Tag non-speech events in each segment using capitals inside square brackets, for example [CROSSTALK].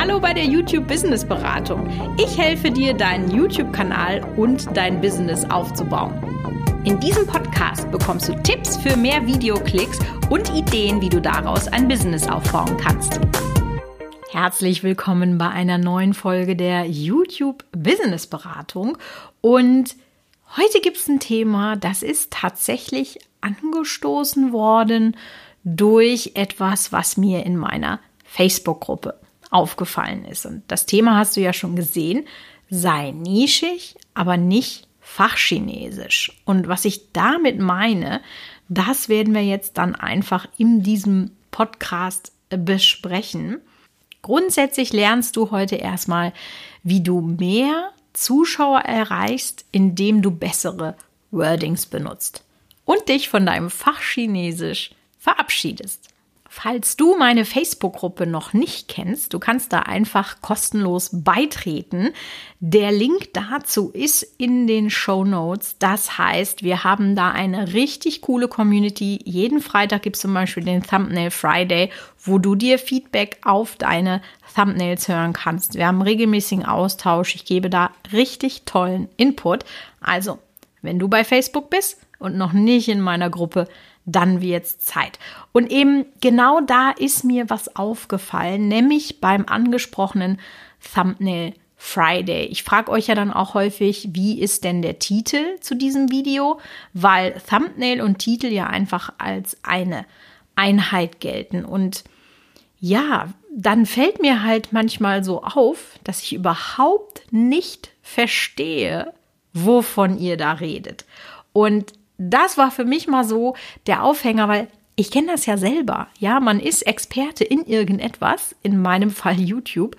Hallo bei der YouTube Business Beratung. Ich helfe dir, deinen YouTube-Kanal und dein Business aufzubauen. In diesem Podcast bekommst du Tipps für mehr Videoklicks und Ideen, wie du daraus ein Business aufbauen kannst. Herzlich willkommen bei einer neuen Folge der YouTube Business Beratung. Und heute gibt es ein Thema, das ist tatsächlich angestoßen worden durch etwas, was mir in meiner Facebook-Gruppe aufgefallen ist. Und das Thema hast du ja schon gesehen, sei nischig, aber nicht fachchinesisch. Und was ich damit meine, das werden wir jetzt dann einfach in diesem Podcast besprechen. Grundsätzlich lernst du heute erstmal, wie du mehr Zuschauer erreichst, indem du bessere Wordings benutzt und dich von deinem Fachchinesisch verabschiedest. Falls du meine Facebook-Gruppe noch nicht kennst, du kannst da einfach kostenlos beitreten. Der Link dazu ist in den Show Notes. Das heißt, wir haben da eine richtig coole Community. Jeden Freitag gibt es zum Beispiel den Thumbnail Friday, wo du dir Feedback auf deine Thumbnails hören kannst. Wir haben regelmäßigen Austausch. Ich gebe da richtig tollen Input. Also, wenn du bei Facebook bist und noch nicht in meiner Gruppe, dann wird's Zeit. Und eben genau da ist mir was aufgefallen, nämlich beim angesprochenen Thumbnail Friday. Ich frage euch ja dann auch häufig, wie ist denn der Titel zu diesem Video, weil Thumbnail und Titel ja einfach als eine Einheit gelten. Und ja, dann fällt mir halt manchmal so auf, dass ich überhaupt nicht verstehe, wovon ihr da redet. Und das war für mich mal so der Aufhänger, weil ich kenne das ja selber. Ja, man ist Experte in irgendetwas, in meinem Fall YouTube,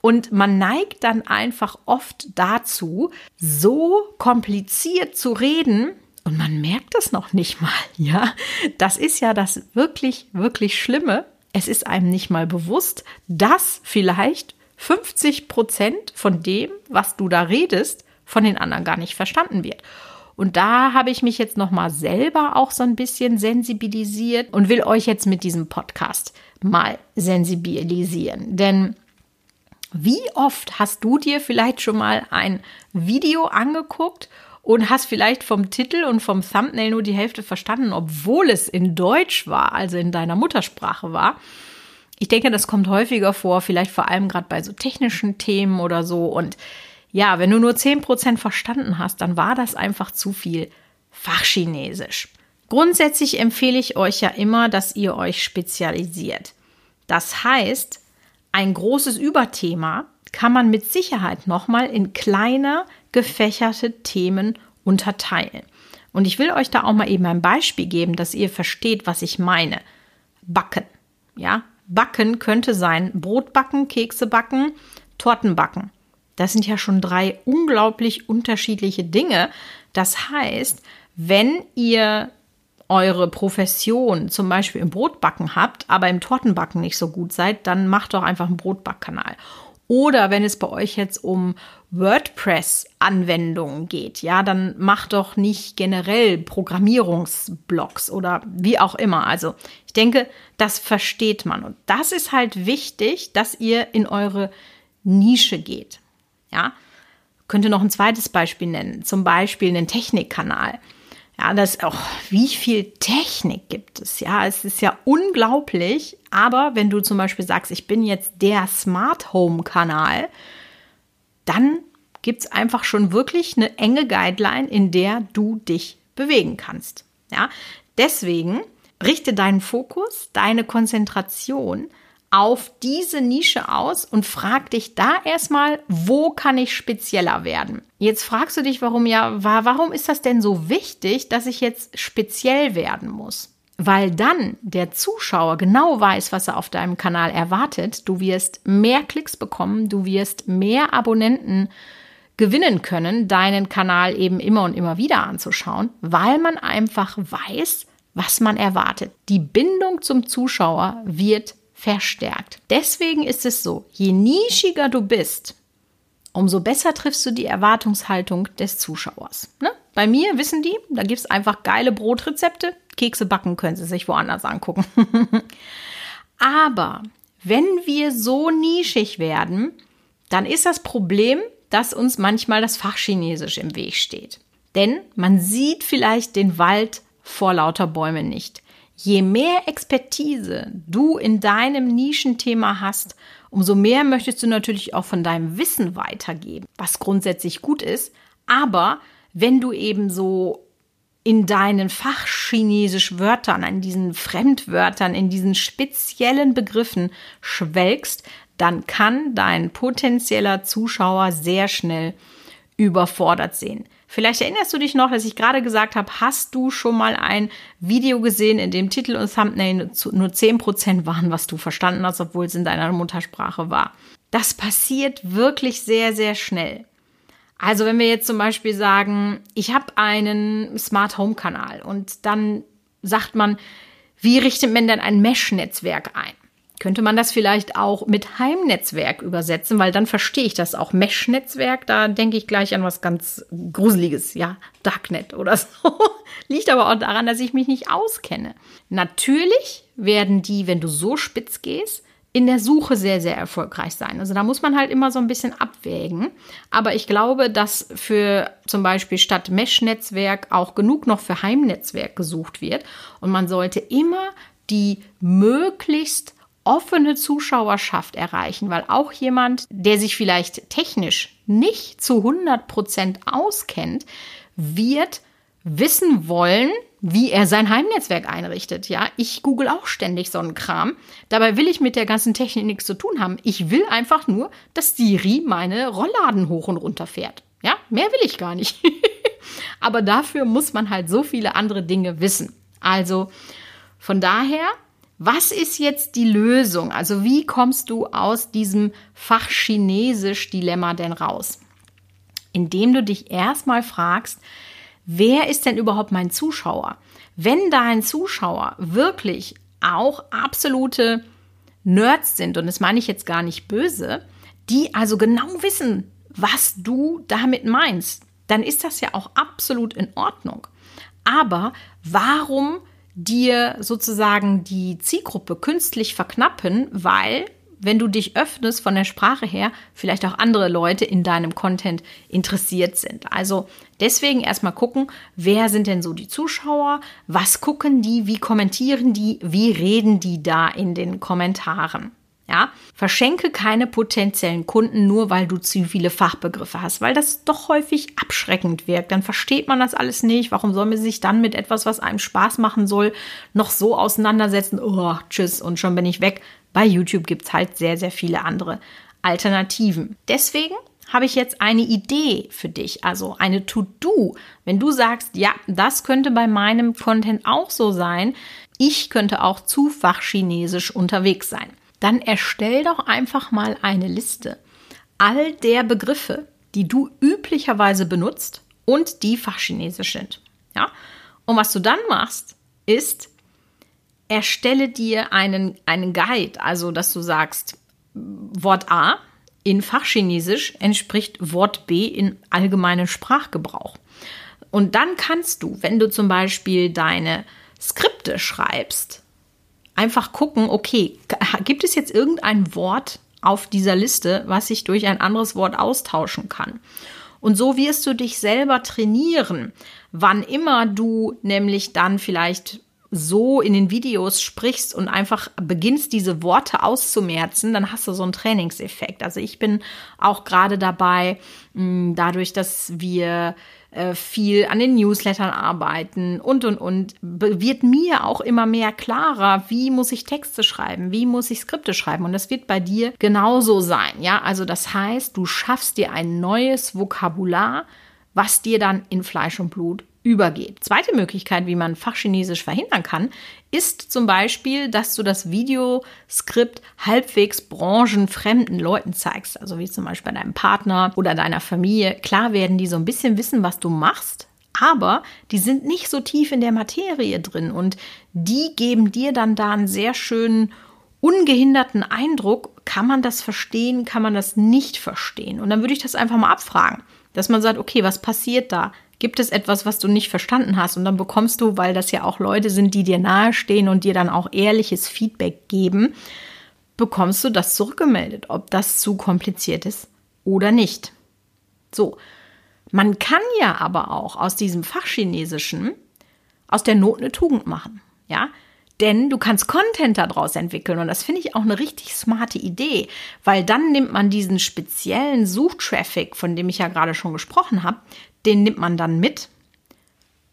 und man neigt dann einfach oft dazu, so kompliziert zu reden, und man merkt das noch nicht mal, [LAUGHS] ja. Das ist ja das wirklich, wirklich Schlimme. Es ist einem nicht mal bewusst, dass vielleicht 50 Prozent von dem, was du da redest, von den anderen gar nicht verstanden wird. Und da habe ich mich jetzt nochmal selber auch so ein bisschen sensibilisiert und will euch jetzt mit diesem Podcast mal sensibilisieren. Denn wie oft hast du dir vielleicht schon mal ein Video angeguckt und hast vielleicht vom Titel und vom Thumbnail nur die Hälfte verstanden, obwohl es in Deutsch war, also in deiner Muttersprache war? Ich denke, das kommt häufiger vor, vielleicht vor allem gerade bei so technischen Themen oder so. Und ja, wenn du nur 10% verstanden hast, dann war das einfach zu viel Fachchinesisch. Grundsätzlich empfehle ich euch ja immer, dass ihr euch spezialisiert. Das heißt, ein großes Überthema kann man mit Sicherheit nochmal in kleiner gefächerte Themen unterteilen. Und ich will euch da auch mal eben ein Beispiel geben, dass ihr versteht, was ich meine. Backen. Ja, Backen könnte sein Brot backen, Kekse backen, Torten backen. Das sind ja schon drei unglaublich unterschiedliche Dinge. Das heißt, wenn ihr eure Profession zum Beispiel im Brotbacken habt, aber im Tortenbacken nicht so gut seid, dann macht doch einfach einen Brotbackkanal. Oder wenn es bei euch jetzt um WordPress-Anwendungen geht, ja, dann macht doch nicht generell Programmierungsblocks oder wie auch immer. Also ich denke, das versteht man. Und das ist halt wichtig, dass ihr in eure Nische geht. Ja, könnte noch ein zweites Beispiel nennen, zum Beispiel einen Technikkanal. Ja, das, oh, wie viel Technik gibt es? Ja, es ist ja unglaublich. Aber wenn du zum Beispiel sagst, ich bin jetzt der Smart Home Kanal, dann gibt es einfach schon wirklich eine enge Guideline, in der du dich bewegen kannst. Ja, deswegen richte deinen Fokus, deine Konzentration auf diese Nische aus und frag dich da erstmal, wo kann ich spezieller werden? Jetzt fragst du dich, warum ja, warum ist das denn so wichtig, dass ich jetzt speziell werden muss? Weil dann der Zuschauer genau weiß, was er auf deinem Kanal erwartet. Du wirst mehr Klicks bekommen, du wirst mehr Abonnenten gewinnen können, deinen Kanal eben immer und immer wieder anzuschauen, weil man einfach weiß, was man erwartet. Die Bindung zum Zuschauer wird verstärkt. Deswegen ist es so, je nischiger du bist, umso besser triffst du die Erwartungshaltung des Zuschauers. Ne? Bei mir wissen die, da gibt es einfach geile Brotrezepte. Kekse backen können sie sich woanders angucken. [LAUGHS] Aber wenn wir so nischig werden, dann ist das Problem, dass uns manchmal das Fachchinesisch im Weg steht. Denn man sieht vielleicht den Wald vor lauter Bäumen nicht. Je mehr Expertise du in deinem Nischenthema hast, umso mehr möchtest du natürlich auch von deinem Wissen weitergeben, was grundsätzlich gut ist. Aber wenn du eben so in deinen fachchinesisch Wörtern, in diesen Fremdwörtern, in diesen speziellen Begriffen schwelgst, dann kann dein potenzieller Zuschauer sehr schnell überfordert sehen. Vielleicht erinnerst du dich noch, dass ich gerade gesagt habe, hast du schon mal ein Video gesehen, in dem Titel und Thumbnail nur 10% waren, was du verstanden hast, obwohl es in deiner Muttersprache war. Das passiert wirklich sehr, sehr schnell. Also wenn wir jetzt zum Beispiel sagen, ich habe einen Smart Home Kanal und dann sagt man, wie richtet man denn ein Mesh-Netzwerk ein? Könnte man das vielleicht auch mit Heimnetzwerk übersetzen, weil dann verstehe ich das auch. Mesh-Netzwerk, da denke ich gleich an was ganz Gruseliges, ja, Darknet oder [LAUGHS] so. Liegt aber auch daran, dass ich mich nicht auskenne. Natürlich werden die, wenn du so spitz gehst, in der Suche sehr, sehr erfolgreich sein. Also da muss man halt immer so ein bisschen abwägen. Aber ich glaube, dass für zum Beispiel statt Mesh-Netzwerk auch genug noch für Heimnetzwerk gesucht wird. Und man sollte immer die möglichst offene Zuschauerschaft erreichen, weil auch jemand, der sich vielleicht technisch nicht zu 100 Prozent auskennt, wird wissen wollen, wie er sein Heimnetzwerk einrichtet. Ja, ich google auch ständig so einen Kram. Dabei will ich mit der ganzen Technik nichts zu tun haben. Ich will einfach nur, dass Siri meine Rollladen hoch und runter fährt. Ja, mehr will ich gar nicht. [LAUGHS] Aber dafür muss man halt so viele andere Dinge wissen. Also von daher was ist jetzt die Lösung? Also wie kommst du aus diesem Fachchinesisch-Dilemma denn raus? Indem du dich erstmal fragst, wer ist denn überhaupt mein Zuschauer? Wenn dein Zuschauer wirklich auch absolute Nerds sind, und das meine ich jetzt gar nicht böse, die also genau wissen, was du damit meinst, dann ist das ja auch absolut in Ordnung. Aber warum dir sozusagen die Zielgruppe künstlich verknappen, weil wenn du dich öffnest von der Sprache her, vielleicht auch andere Leute in deinem Content interessiert sind. Also deswegen erstmal gucken, wer sind denn so die Zuschauer, was gucken die, wie kommentieren die, wie reden die da in den Kommentaren. Ja, verschenke keine potenziellen Kunden nur, weil du zu viele Fachbegriffe hast, weil das doch häufig abschreckend wirkt. Dann versteht man das alles nicht. Warum soll man sich dann mit etwas, was einem Spaß machen soll, noch so auseinandersetzen? Oh, tschüss und schon bin ich weg. Bei YouTube gibt es halt sehr, sehr viele andere Alternativen. Deswegen habe ich jetzt eine Idee für dich, also eine To-Do. Wenn du sagst, ja, das könnte bei meinem Content auch so sein, ich könnte auch zu fachchinesisch unterwegs sein dann erstell doch einfach mal eine Liste all der Begriffe, die du üblicherweise benutzt und die fachchinesisch sind. Ja? Und was du dann machst, ist, erstelle dir einen, einen Guide, also dass du sagst, Wort A in Fachchinesisch entspricht Wort B in allgemeinen Sprachgebrauch. Und dann kannst du, wenn du zum Beispiel deine Skripte schreibst, einfach gucken, okay, gibt es jetzt irgendein Wort auf dieser Liste, was ich durch ein anderes Wort austauschen kann? Und so wirst du dich selber trainieren, wann immer du nämlich dann vielleicht so in den Videos sprichst und einfach beginnst, diese Worte auszumerzen, dann hast du so einen Trainingseffekt. Also ich bin auch gerade dabei, dadurch, dass wir äh, viel an den Newslettern arbeiten und, und, und, wird mir auch immer mehr klarer, wie muss ich Texte schreiben, wie muss ich Skripte schreiben. Und das wird bei dir genauso sein. Ja, also das heißt, du schaffst dir ein neues Vokabular, was dir dann in Fleisch und Blut übergeht. Zweite Möglichkeit, wie man Fachchinesisch verhindern kann, ist zum Beispiel, dass du das Videoskript halbwegs branchenfremden Leuten zeigst. Also wie zum Beispiel deinem Partner oder deiner Familie. Klar werden die so ein bisschen wissen, was du machst, aber die sind nicht so tief in der Materie drin und die geben dir dann da einen sehr schönen ungehinderten Eindruck, kann man das verstehen, kann man das nicht verstehen. Und dann würde ich das einfach mal abfragen, dass man sagt, okay, was passiert da? Gibt es etwas, was du nicht verstanden hast? Und dann bekommst du, weil das ja auch Leute sind, die dir nahestehen und dir dann auch ehrliches Feedback geben, bekommst du das zurückgemeldet, ob das zu kompliziert ist oder nicht. So, man kann ja aber auch aus diesem Fachchinesischen aus der Not eine Tugend machen. Ja, denn du kannst Content daraus entwickeln und das finde ich auch eine richtig smarte Idee, weil dann nimmt man diesen speziellen Suchtraffic, von dem ich ja gerade schon gesprochen habe, den nimmt man dann mit,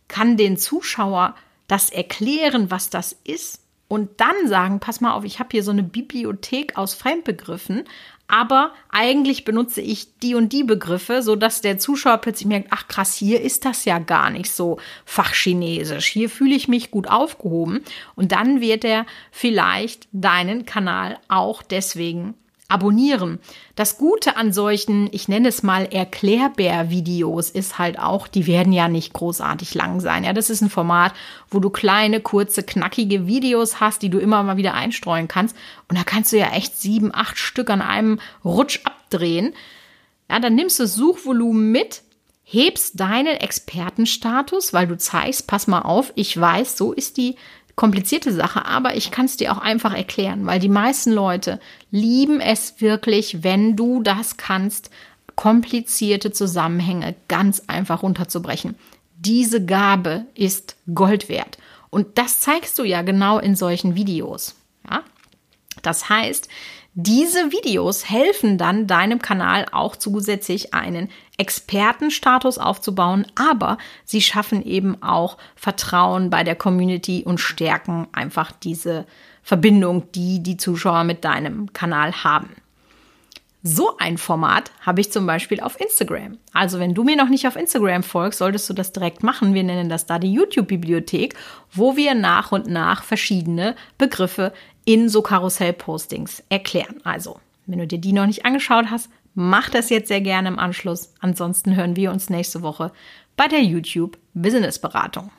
kann den Zuschauer das erklären, was das ist und dann sagen, pass mal auf, ich habe hier so eine Bibliothek aus Fremdbegriffen, aber eigentlich benutze ich die und die Begriffe, so dass der Zuschauer plötzlich merkt, ach krass, hier ist das ja gar nicht so fachchinesisch. Hier fühle ich mich gut aufgehoben und dann wird er vielleicht deinen Kanal auch deswegen abonnieren. Das Gute an solchen, ich nenne es mal Erklärbär-Videos ist halt auch, die werden ja nicht großartig lang sein. Ja, das ist ein Format, wo du kleine, kurze, knackige Videos hast, die du immer mal wieder einstreuen kannst. Und da kannst du ja echt sieben, acht Stück an einem Rutsch abdrehen. Ja, dann nimmst du das Suchvolumen mit, hebst deinen Expertenstatus, weil du zeigst, pass mal auf, ich weiß, so ist die komplizierte Sache, aber ich kann es dir auch einfach erklären, weil die meisten Leute lieben es wirklich, wenn du das kannst, komplizierte Zusammenhänge ganz einfach runterzubrechen. Diese Gabe ist Gold wert. Und das zeigst du ja genau in solchen Videos. Ja? Das heißt, diese Videos helfen dann deinem Kanal auch zusätzlich einen Expertenstatus aufzubauen, aber sie schaffen eben auch Vertrauen bei der Community und stärken einfach diese Verbindung, die die Zuschauer mit deinem Kanal haben. So ein Format habe ich zum Beispiel auf Instagram. Also wenn du mir noch nicht auf Instagram folgst, solltest du das direkt machen. Wir nennen das da die YouTube-Bibliothek, wo wir nach und nach verschiedene Begriffe in so Karussell-Postings erklären. Also, wenn du dir die noch nicht angeschaut hast, mach das jetzt sehr gerne im Anschluss. Ansonsten hören wir uns nächste Woche bei der YouTube Business Beratung.